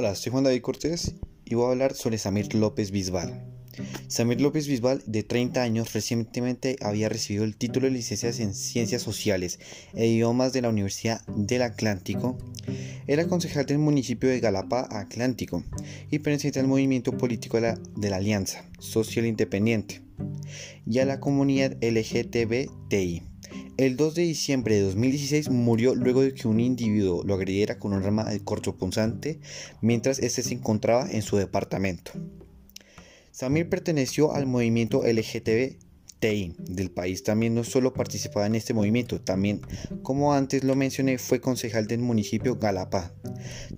Hola, soy Juan David Cortés y voy a hablar sobre Samir López Bisbal. Samir López Bisbal, de 30 años, recientemente había recibido el título de licencias en Ciencias Sociales e Idiomas de la Universidad del Atlántico. Era concejal del municipio de Galapa Atlántico y pertenece al movimiento político de la, Alianza Social Independiente y a la comunidad LGTBTI. El 2 de diciembre de 2016 murió luego de que un individuo lo agrediera con un arma de cortopunzante mientras este se encontraba en su departamento. Samir perteneció al movimiento LGTBTI del país. También no solo participaba en este movimiento, también, como antes lo mencioné, fue concejal del municipio Galapa.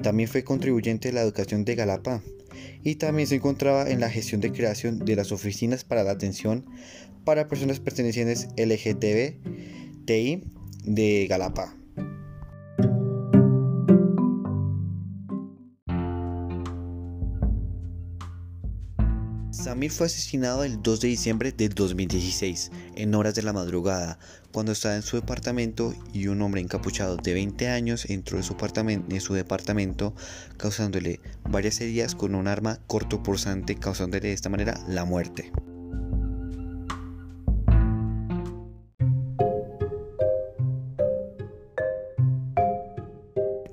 También fue contribuyente de la educación de Galapa. Y también se encontraba en la gestión de creación de las oficinas para la atención para personas pertenecientes LGTB de Galapa. Samir fue asesinado el 2 de diciembre de 2016, en horas de la madrugada, cuando estaba en su departamento y un hombre encapuchado de 20 años entró en su, en su departamento causándole varias heridas con un arma cortopunzante, causándole de esta manera la muerte.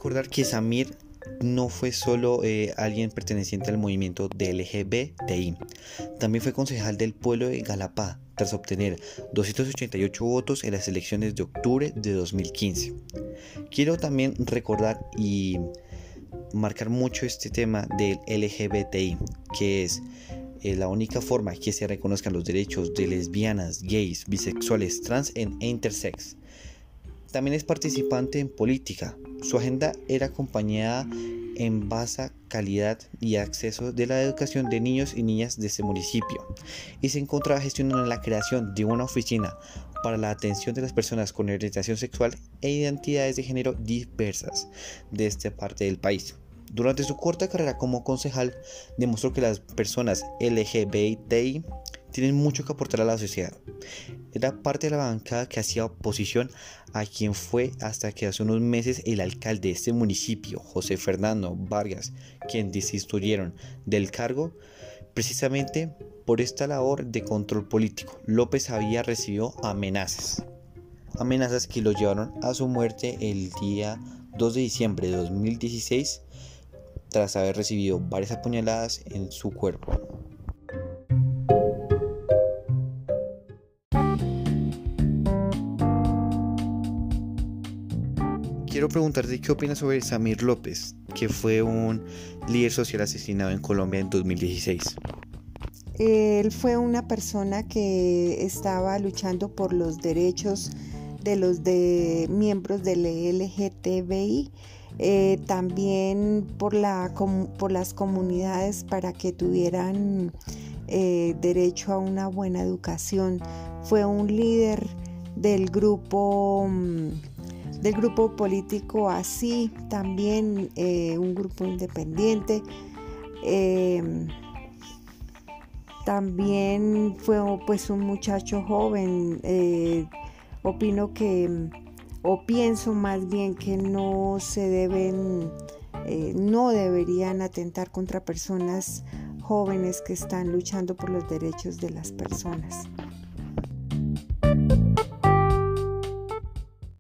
recordar que Samir no fue solo eh, alguien perteneciente al movimiento de LGBTI, también fue concejal del pueblo de Galapá tras obtener 288 votos en las elecciones de octubre de 2015. Quiero también recordar y marcar mucho este tema del LGBTI, que es eh, la única forma que se reconozcan los derechos de lesbianas, gays, bisexuales, trans e intersex. También es participante en política, su agenda era acompañada en base calidad y acceso de la educación de niños y niñas de este municipio y se encontraba gestionando la creación de una oficina para la atención de las personas con orientación sexual e identidades de género diversas de esta parte del país. Durante su corta carrera como concejal demostró que las personas LGBTI tienen mucho que aportar a la sociedad. Era parte de la bancada que hacía oposición a quien fue hasta que hace unos meses el alcalde de este municipio, José Fernando Vargas, quien destituyeron del cargo precisamente por esta labor de control político. López había recibido amenazas, amenazas que lo llevaron a su muerte el día 2 de diciembre de 2016 tras haber recibido varias apuñaladas en su cuerpo. Quiero preguntarte qué opinas sobre Samir López, que fue un líder social asesinado en Colombia en 2016. Él fue una persona que estaba luchando por los derechos de los de miembros del LGTBI, eh, también por, la, por las comunidades para que tuvieran eh, derecho a una buena educación. Fue un líder del grupo mm, del grupo político así, también eh, un grupo independiente. Eh, también fue pues un muchacho joven. Eh, opino que, o pienso más bien que no se deben, no deberían atentar contra personas jóvenes que están luchando por los derechos de las personas.